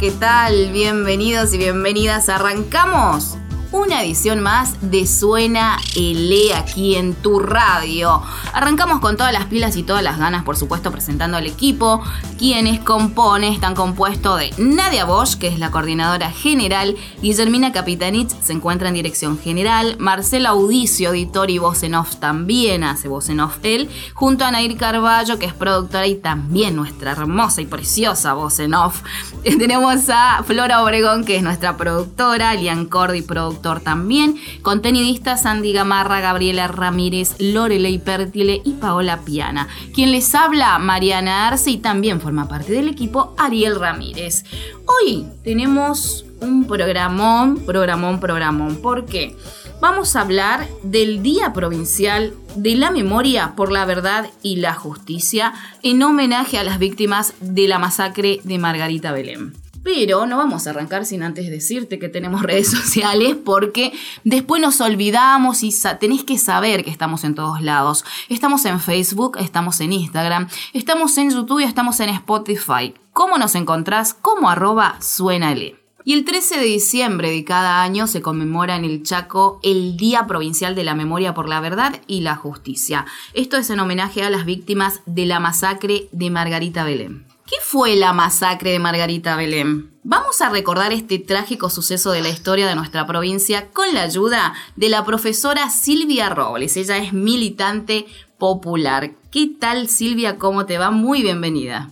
¿Qué tal? Bienvenidos y bienvenidas. Arrancamos una edición más de Suena E aquí en tu radio. Arrancamos con todas las pilas y todas las ganas, por supuesto, presentando al equipo. Quienes componen están compuestos de Nadia Bosch, que es la coordinadora general, Guillermina Capitanich se encuentra en dirección general, Marcela Audicio, editor y voz en off también hace voz en off él, junto a Nair Carballo, que es productora y también nuestra hermosa y preciosa voz en off. Tenemos a Flora Obregón, que es nuestra productora, Lian Cordi, productora también, contenidistas Sandy Gamarra, Gabriela Ramírez, Lorelei Pértile y Paola Piana. Quien les habla, Mariana Arce y también forma parte del equipo Ariel Ramírez. Hoy tenemos un programón, programón, programón. ¿Por qué? Vamos a hablar del Día Provincial de la Memoria por la Verdad y la Justicia en homenaje a las víctimas de la masacre de Margarita Belén. Pero no vamos a arrancar sin antes decirte que tenemos redes sociales porque después nos olvidamos y tenés que saber que estamos en todos lados. Estamos en Facebook, estamos en Instagram, estamos en YouTube y estamos en Spotify. ¿Cómo nos encontrás? Como arroba suénale. Y el 13 de diciembre de cada año se conmemora en el Chaco el Día Provincial de la Memoria por la Verdad y la Justicia. Esto es en homenaje a las víctimas de la masacre de Margarita Belén. ¿Qué fue la masacre de Margarita Belén? Vamos a recordar este trágico suceso de la historia de nuestra provincia con la ayuda de la profesora Silvia Robles. Ella es militante popular. ¿Qué tal Silvia? ¿Cómo te va? Muy bienvenida.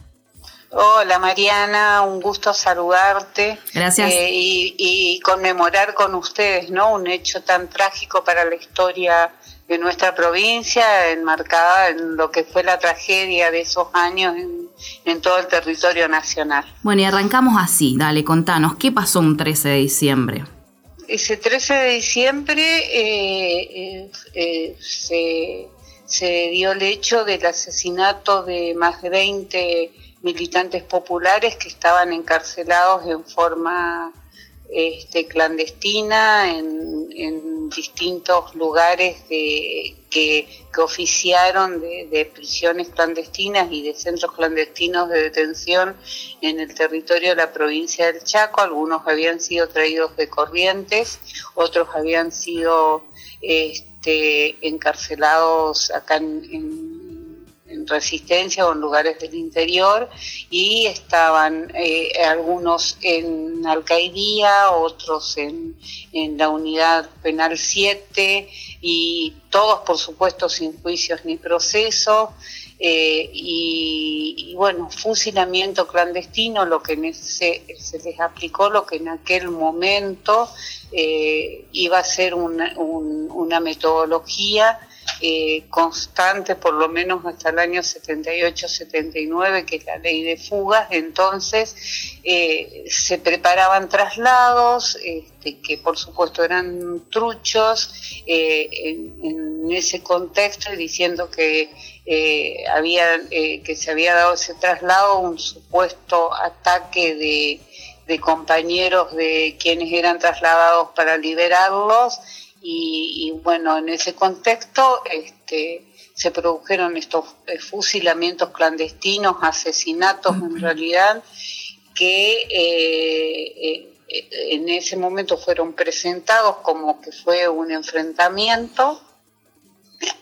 Hola Mariana, un gusto saludarte. Gracias. Eh, y, y, conmemorar con ustedes, ¿no? Un hecho tan trágico para la historia de nuestra provincia, enmarcada en lo que fue la tragedia de esos años en, todo el territorio nacional. Bueno, y arrancamos así, dale, contanos, ¿qué pasó un 13 de diciembre? Ese 13 de diciembre eh, eh, eh, se, se dio el hecho del asesinato de más de 20 militantes populares que estaban encarcelados en forma este, clandestina en, distintos lugares que, que, oficiaron de, prisiones clandestinas y de centros clandestinos de detención en el territorio de la provincia del Chaco. Algunos habían sido traídos de Corrientes, otros habían sido este, encarcelados acá en Resistencia o en lugares del interior y estaban eh, algunos en Alcaidía, otros en, en la unidad penal 7 y todos por supuesto sin juicios ni procesos. Eh, y, bueno, fusilamiento clandestino, lo que se, se, les aplicó, lo que en aquel momento eh, iba a ser una, una metodología eh, constante, por lo menos hasta el año 78-79, que es la ley de fugas. Entonces eh, se preparaban traslados, este, que por supuesto eran truchos, eh, en, ese contexto diciendo que había, que se había dado ese traslado, un supuesto ataque de compañeros de quienes eran trasladados para liberarlos y, bueno, en ese contexto este, se produjeron estos eh, fusilamientos clandestinos, asesinatos en realidad, que eh, eh, en ese momento fueron presentados como que fue un enfrentamiento.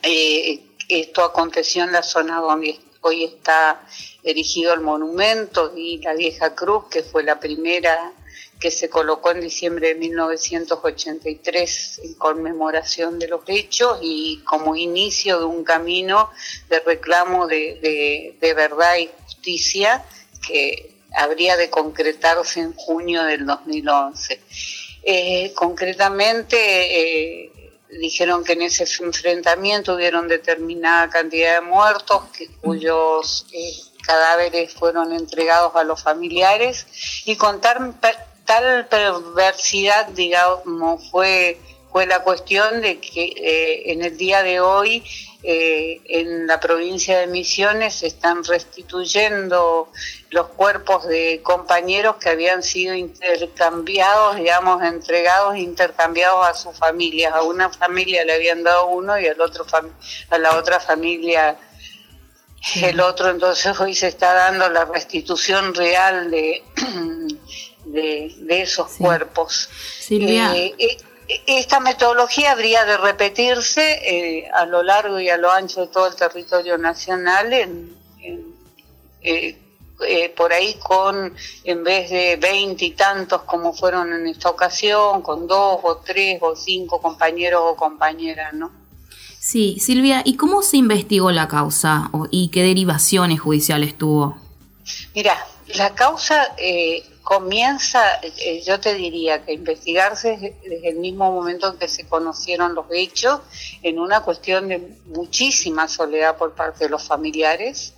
esto aconteció en la zona donde hoy está erigido el monumento y la vieja cruz, que fue la primera que se colocó en diciembre de 1983 en conmemoración de los hechos y como inicio de un camino de reclamo de, verdad y justicia que habría de concretarse en junio del 2011. Eh, concretamente, eh, dijeron que en ese enfrentamiento hubieron determinada cantidad de muertos, que, cuyos eh, cadáveres fueron entregados a los familiares y con tal, perversidad, digamos, fue, fue la cuestión de que eh, en el día de hoy eh, en la provincia de Misiones se están restituyendo los cuerpos de compañeros que habían sido intercambiados, digamos, entregados, intercambiados a sus familias. A una familia le habían dado uno y al otro a la otra familia el otro. Entonces hoy se está dando la restitución real de, de, esos cuerpos. Silvia. Eh, eh, esta metodología habría de repetirse eh, a lo largo y a lo ancho de todo el territorio nacional, en, eh, eh, por ahí con, en vez de veinte y tantos como fueron en esta ocasión, con dos o tres o cinco compañeros o compañeras, ¿no? Sí, Silvia, ¿y cómo se investigó la causa y qué derivaciones judiciales tuvo? Mira, la causa comienza, eh, yo te diría que investigarse desde el mismo momento en que se conocieron los hechos, en una cuestión de muchísima soledad por parte de los familiares,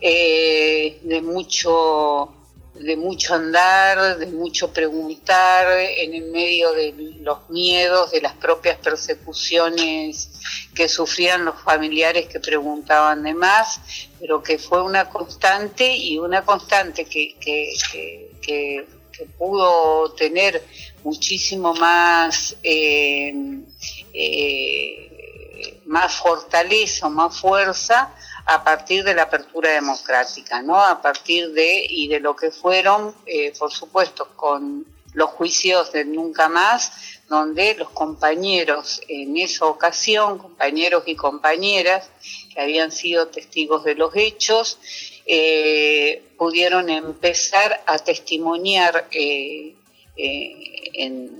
eh, de mucho de mucho andar, de mucho preguntar, en el medio de los miedos, de las propias persecuciones que sufrían los familiares que preguntaban de más, pero que fue una constante y una constante que, que, pudo tener muchísimo más, eh, eh, más fortaleza, más fuerza a partir de la apertura democrática, ¿no? A partir de y de lo que fueron, eh, por supuesto, con los juicios de nunca más, donde los compañeros en esa ocasión, compañeros y compañeras que habían sido testigos de los hechos, eh, pudieron empezar a testimoniar eh, eh, en,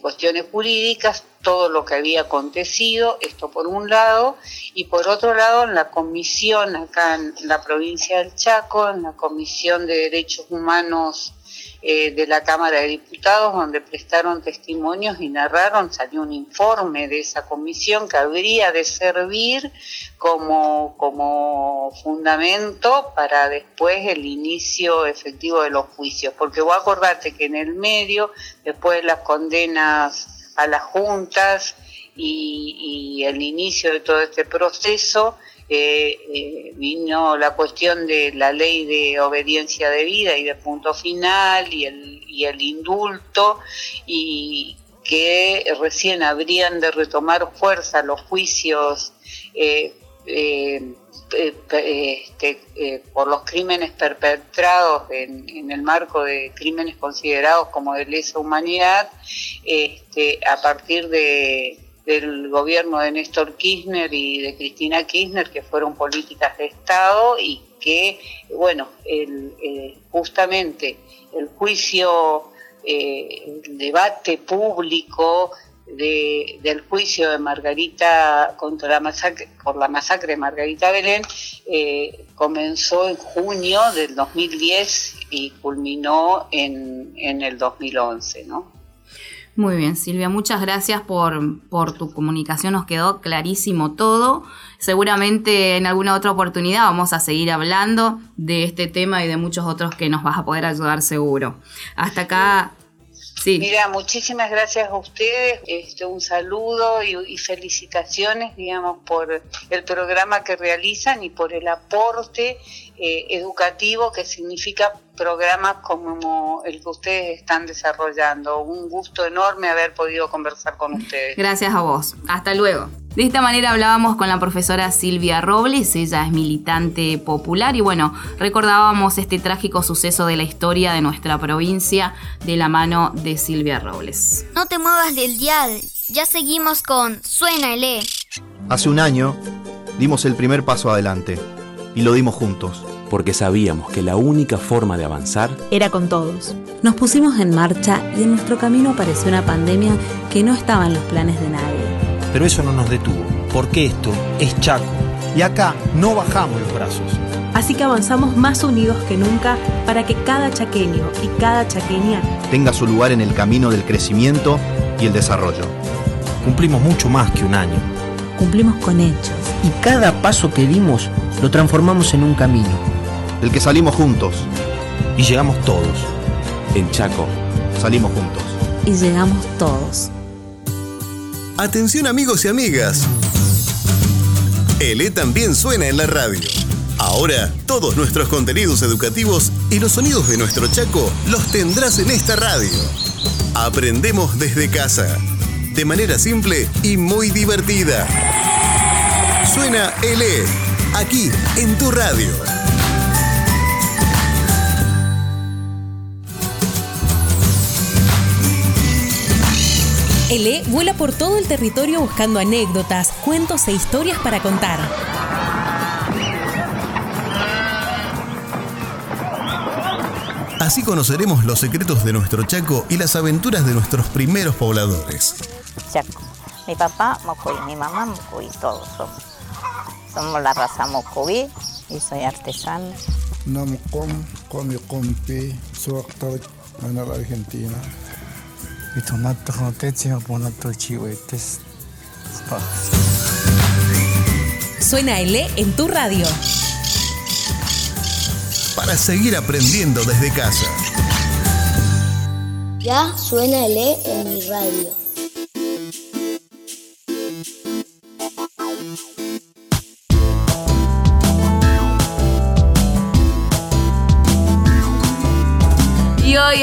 cuestiones jurídicas todo lo que había acontecido, esto por un lado, y por otro lado en la comisión acá en la provincia del Chaco, en la Comisión de Derechos Humanos eh, de la Cámara de Diputados, donde prestaron testimonios y narraron, salió un informe de esa comisión que habría de servir como, como fundamento para después el inicio efectivo de los juicios. Porque vos acordate que en el medio, después de las condenas a las juntas y, y el inicio de todo este proceso, eh, vino la cuestión de la ley de obediencia de vida y de punto final y el, indulto y que recién habrían de retomar fuerza los juicios eh, eh, este, por los crímenes perpetrados en, en, el marco de crímenes considerados como de lesa humanidad este, a partir de, del gobierno de Néstor Kirchner y de Cristina Kirchner, que fueron políticas de Estado y que, bueno, el, eh, justamente el juicio, eh, el debate público de, del juicio de Margarita contra la masacre, por la masacre de Margarita Belén eh, comenzó en junio del 2010 y culminó en, en el 2011, ¿no? Muy bien, Silvia, muchas gracias por, por tu comunicación, nos quedó clarísimo todo. Seguramente en alguna otra oportunidad vamos a seguir hablando de este tema y de muchos otros que nos vas a poder ayudar seguro. Hasta acá Mira, muchísimas gracias a ustedes, este, un saludo y, felicitaciones, digamos, por el programa que realizan y por el aporte eh, educativo que significa programas como el que ustedes están desarrollando. Un gusto enorme haber podido conversar con ustedes. Gracias a vos. Hasta luego. De esta manera hablábamos con la profesora Silvia Robles, ella es militante popular y bueno, recordábamos este trágico suceso de la historia de nuestra provincia de la mano de Silvia Robles. No te muevas del dial, ya seguimos con Suena el E. Hace un año dimos el primer paso adelante y lo dimos juntos. Porque sabíamos que la única forma de avanzar era con todos. Nos pusimos en marcha y en nuestro camino apareció una pandemia que no estaba en los planes de nadie. Pero eso no nos detuvo, porque esto es Chaco. Y acá no bajamos los brazos. Así que avanzamos más unidos que nunca para que cada chaqueño y cada chaqueña tenga su lugar en el camino del crecimiento y el desarrollo. Cumplimos mucho más que un año. Cumplimos con hechos. Y cada paso que dimos lo transformamos en un camino. Del que salimos juntos. Y llegamos todos. En Chaco. Salimos juntos. Y llegamos todos. Atención amigos y amigas. ELE también suena en la radio. Ahora, todos nuestros contenidos educativos y los sonidos de nuestro Chaco los tendrás en esta radio. Aprendemos desde casa, de manera simple y muy divertida. Suena ELE, aquí en tu radio. ELE vuela por todo el territorio buscando anécdotas, cuentos e historias para contar. Así conoceremos los secretos de nuestro Chaco y las aventuras de nuestros primeros pobladores. Chaco. Mi papá Mocoví, mi mamá Mocoví, todos somos. Somos la raza Mocoví y soy artesano. Namcom, come compi, soy actor en la Argentina. Y tomate joteche, ponato chihuetes. Suena ELE en tu radio para seguir aprendiendo desde casa. Ya suena el E en mi radio.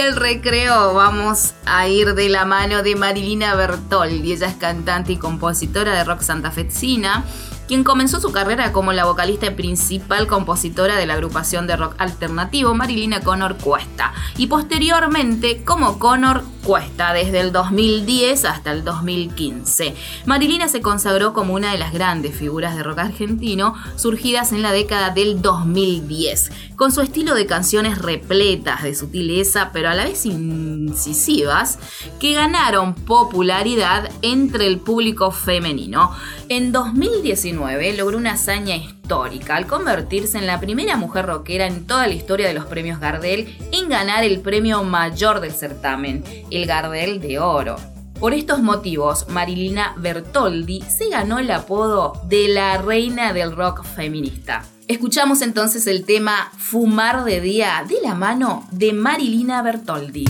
El recreo vamos a ir de la mano de Marilina Bertoldi. Ella es cantante y compositora de rock santafesina quien comenzó su carrera como la vocalista y principal compositora de la agrupación de rock alternativo Marilina Connor Cuesta, y posteriormente como Connor Cuesta desde el 2010 hasta el 2015. Marilina se consagró como una de las grandes figuras de rock argentino surgidas en la década del 2010, con su estilo de canciones repletas de sutileza pero a la vez incisivas, que ganaron popularidad entre el público femenino. En 2019 logró una hazaña al convertirse en la primera mujer rockera en toda la historia de los premios Gardel en ganar el premio mayor del certamen, el Gardel de Oro. Por estos motivos, Marilina Bertoldi se ganó el apodo de la reina del rock feminista. Escuchamos entonces el tema Fumar de Día de la mano de Marilina Bertoldi.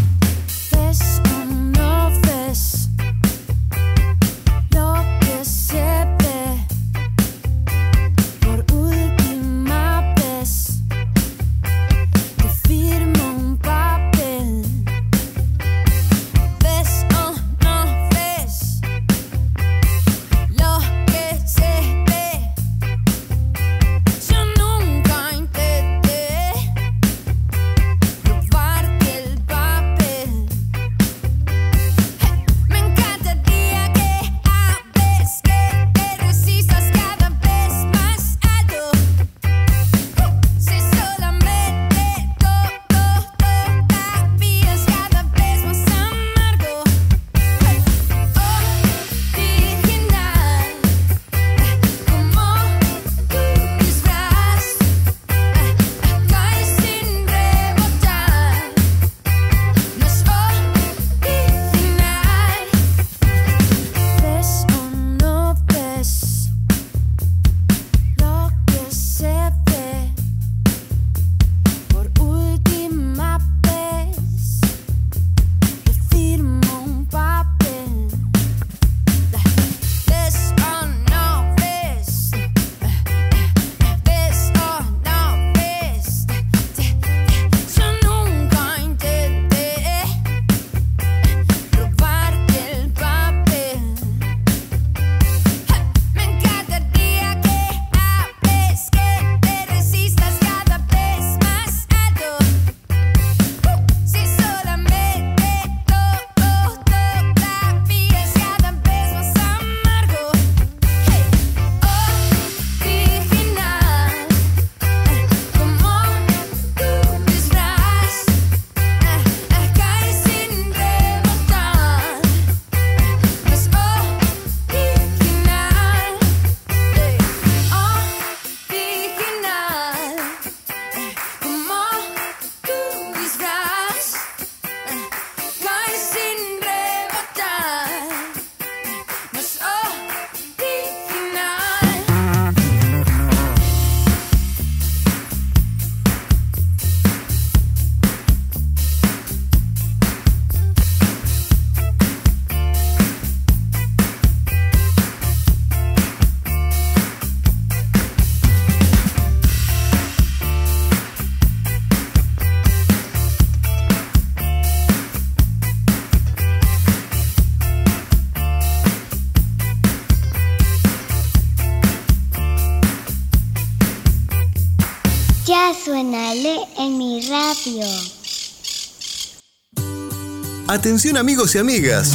Atención amigos y amigas.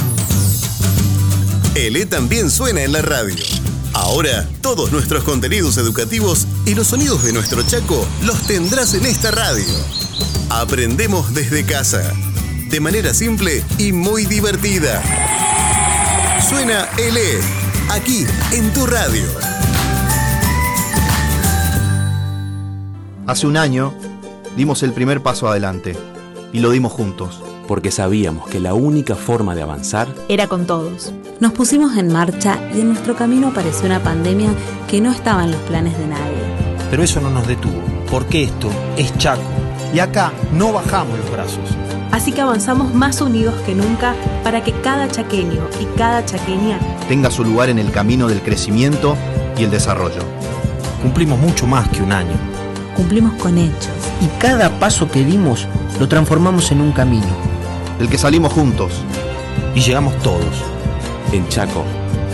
ELE también suena en la radio. Ahora, todos nuestros contenidos educativos y los sonidos de nuestro Chaco los tendrás en esta radio. Aprendemos desde casa, de manera simple y muy divertida. Suena ELE, aquí en tu radio. Hace un año dimos el primer paso adelante y lo dimos juntos. Porque sabíamos que la única forma de avanzar era con todos. Nos pusimos en marcha y en nuestro camino apareció una pandemia que no estaba en los planes de nadie. Pero eso no nos detuvo, porque esto es Chaco. Y acá no bajamos los brazos. Así que avanzamos más unidos que nunca para que cada chaqueño y cada chaqueña tenga su lugar en el camino del crecimiento y el desarrollo. Cumplimos mucho más que un año. Cumplimos con hechos. Y cada paso que dimos lo transformamos en un camino. El que salimos juntos. Y llegamos todos. En Chaco.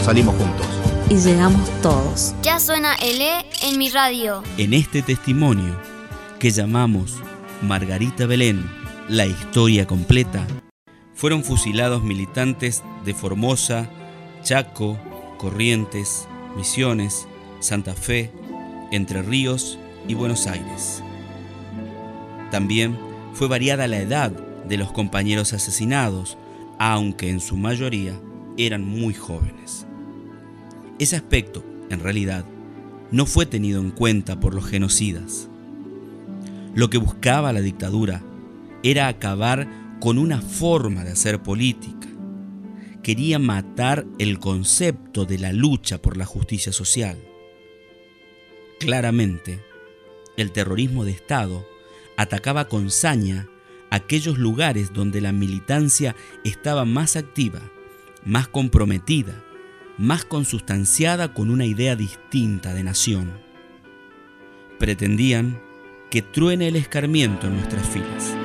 Salimos juntos. Y llegamos todos. Ya suena ELE en mi radio. En este testimonio que llamamos Margarita Belén, la historia completa, fueron fusilados militantes de Formosa, Chaco, Corrientes, Misiones, Santa Fe, Entre Ríos y Buenos Aires. También fue variada la edad de los compañeros asesinados, aunque en su mayoría eran muy jóvenes. Ese aspecto, en realidad, no fue tenido en cuenta por los genocidas. Lo que buscaba la dictadura era acabar con una forma de hacer política. Quería matar el concepto de la lucha por la justicia social. Claramente, el terrorismo de Estado atacaba con saña aquellos lugares donde la militancia estaba más activa, más comprometida, más consustanciada con una idea distinta de nación. Pretendían que truene el escarmiento en nuestras filas.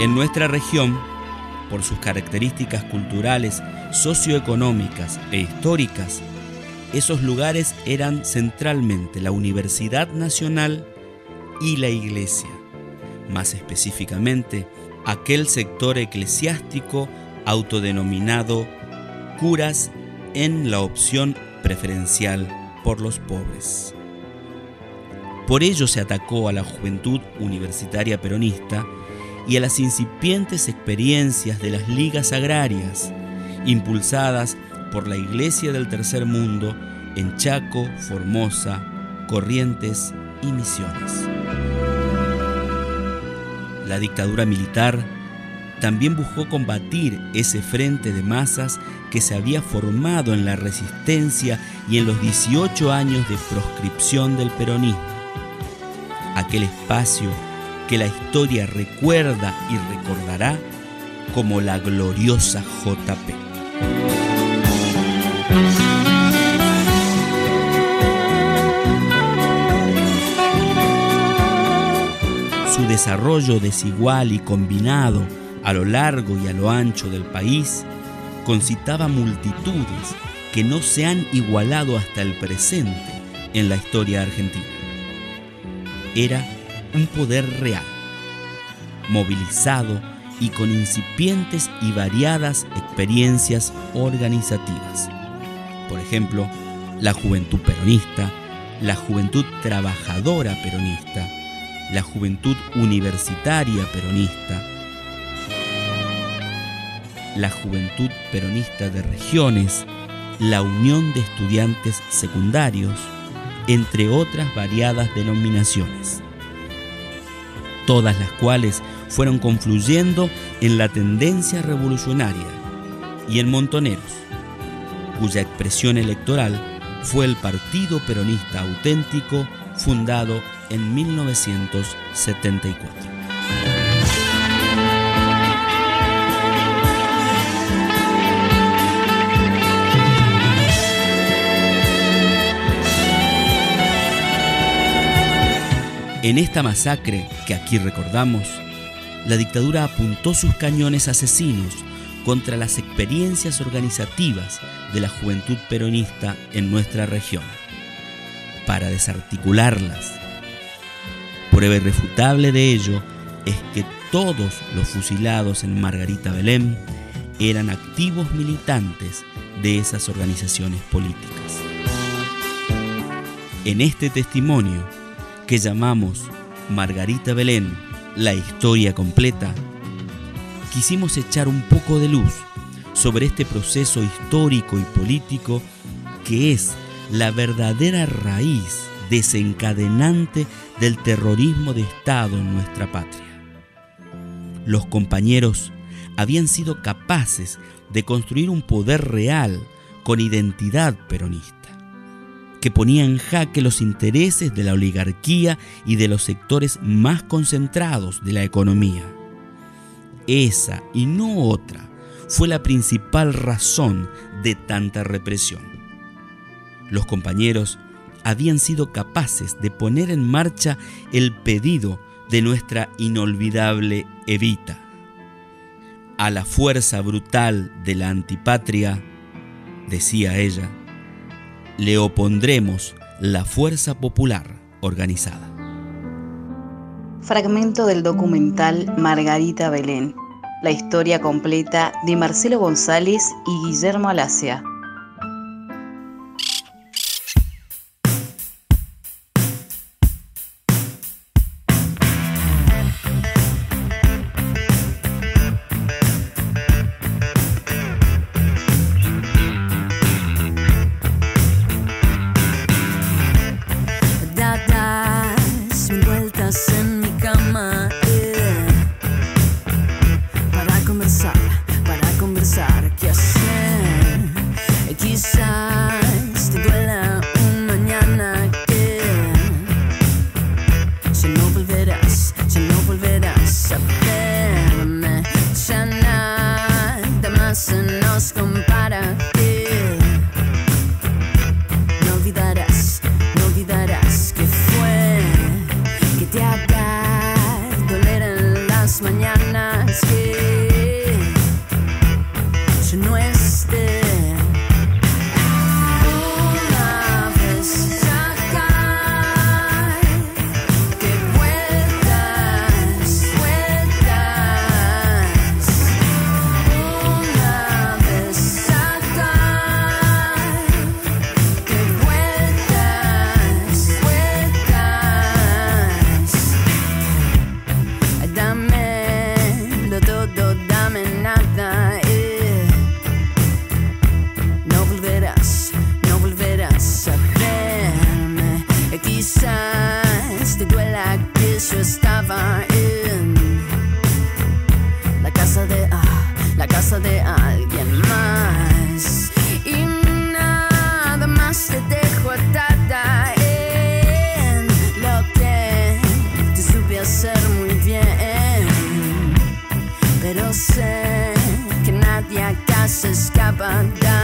En nuestra región, por sus características culturales, socioeconómicas e históricas, esos lugares eran centralmente la Universidad Nacional y la Iglesia, más específicamente aquel sector eclesiástico autodenominado curas en la opción preferencial por los pobres. Por ello se atacó a la juventud universitaria peronista y a las incipientes experiencias de las ligas agrarias, impulsadas por la Iglesia del Tercer Mundo en Chaco, Formosa, Corrientes y Misiones. La dictadura militar también buscó combatir ese frente de masas que se había formado en la resistencia y en los 18 años de proscripción del peronismo. Aquel espacio que la historia recuerda y recordará como la gloriosa JP. Su desarrollo desigual y combinado a lo largo y a lo ancho del país concitaba multitudes que no se han igualado hasta el presente en la historia argentina. Era un poder real, movilizado y con incipientes y variadas experiencias organizativas. Por ejemplo, la juventud peronista, la juventud trabajadora peronista, la juventud universitaria peronista, la juventud peronista de regiones, la Unión de Estudiantes Secundarios, entre otras variadas denominaciones todas las cuales fueron confluyendo en la tendencia revolucionaria y en Montoneros, cuya expresión electoral fue el Partido Peronista Auténtico fundado en 1974. En esta masacre que aquí recordamos, la dictadura apuntó sus cañones asesinos contra las experiencias organizativas de la juventud peronista en nuestra región, para desarticularlas. Prueba irrefutable de ello es que todos los fusilados en Margarita Belén eran activos militantes de esas organizaciones políticas. En este testimonio, que llamamos Margarita Belén, la historia completa, quisimos echar un poco de luz sobre este proceso histórico y político que es la verdadera raíz desencadenante del terrorismo de Estado en nuestra patria. Los compañeros habían sido capaces de construir un poder real con identidad peronista, que ponía en jaque los intereses de la oligarquía y de los sectores más concentrados de la economía. Esa y no otra fue la principal razón de tanta represión. Los compañeros habían sido capaces de poner en marcha el pedido de nuestra inolvidable Evita. A la fuerza brutal de la antipatria, decía ella, le opondremos la fuerza popular organizada. Fragmento del documental Margarita Belén, la historia completa de Marcelo González y Guillermo still is scabbarda.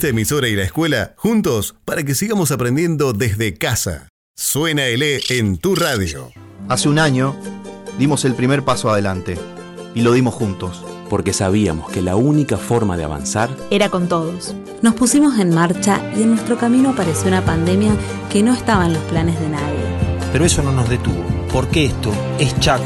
Esta emisora y la escuela juntos para que sigamos aprendiendo desde casa. Suena el E en tu radio. Hace un año dimos el primer paso adelante y lo dimos juntos. porque sabíamos que la única forma de avanzar Era con todos. Nos pusimos en marcha y en nuestro camino apareció una pandemia que no estaba en los planes de nadie. Pero eso no nos detuvo, porque esto es Chaco.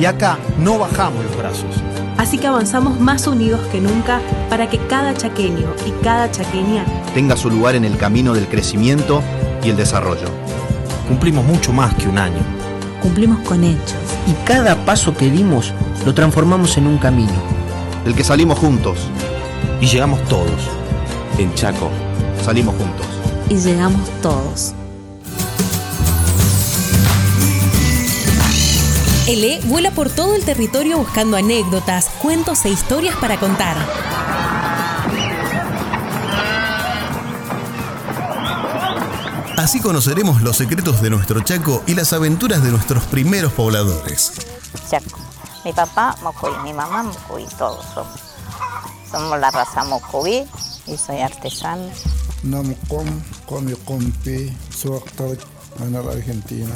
Y acá no bajamos los brazos. Así que avanzamos más unidos que nunca para que cada chaqueño y cada chaqueña Tenga su lugar en el camino del crecimiento y el desarrollo. Cumplimos mucho más que un año. cumplimos con hechos. Y cada paso que dimos lo transformamos en un camino. Del que salimos juntos. Y llegamos todos. en Chaco Salimos juntos. Y llegamos todos. ELE vuela por todo el territorio buscando anécdotas, cuentos e historias para contar. Así conoceremos los secretos de nuestro Chaco y las aventuras de nuestros primeros pobladores. Chaco. Mi papá Mocoví, mi mamá Mocoví, todos somos. Somos la raza Mocoví y soy artesano. Namcom, come compi, suaktar, ana la Argentina.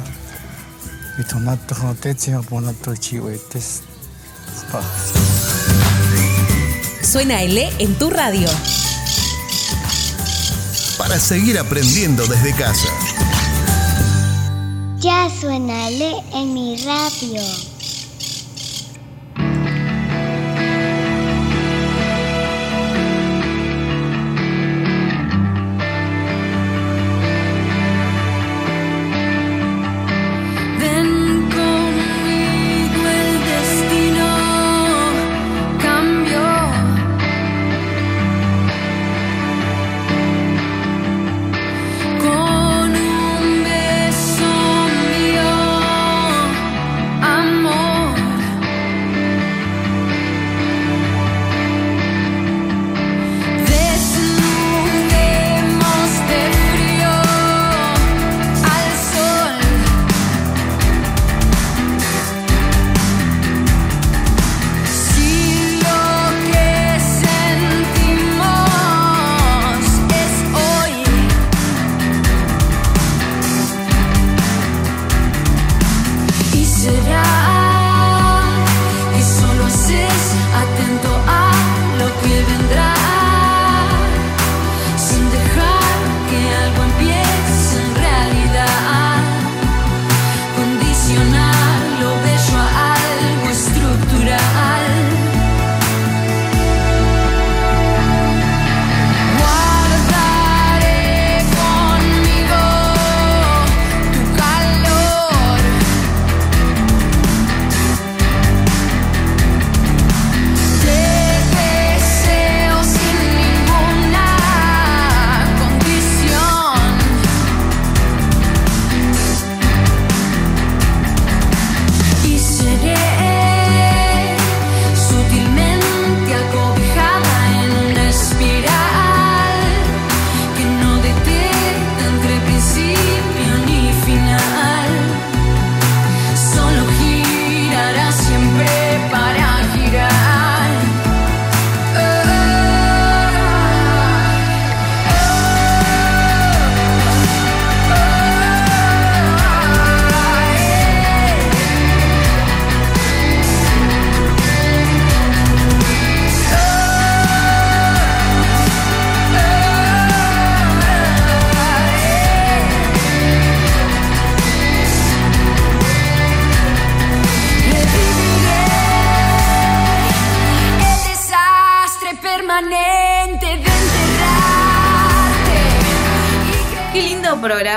Suena ELE en tu radio. Para seguir aprendiendo desde casa. Ya suena Le en mi radio.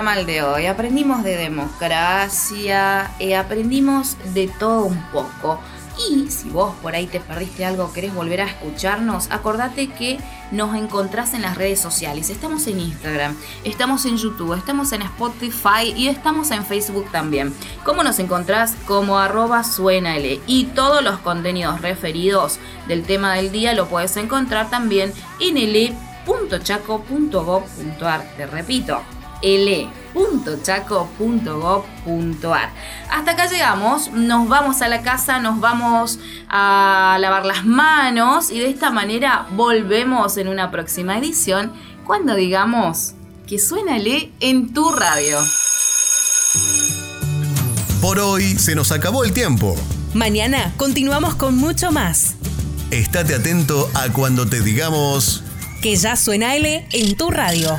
Programa el de hoy. Aprendimos de democracia, eh, aprendimos de todo un poco. Y si vos por ahí te perdiste algo, querés volver a escucharnos, acordate que nos encontrás en las redes sociales. Estamos en Instagram, estamos en YouTube, estamos en Spotify y estamos en Facebook también. ¿Cómo nos encontrás? Como arroba suenale. Y todos los contenidos referidos del tema del día lo puedes encontrar también en ele.chaco.gov.ar. Te repito, ele.chaco.gov.ar. Hasta acá llegamos, nos vamos a la casa, nos vamos a lavar las manos y de esta manera volvemos en una próxima edición cuando digamos que suénale en tu radio. Por hoy se nos acabó el tiempo. Mañana continuamos con mucho más. Estate atento a cuando te digamos... Que ya suena L en tu radio.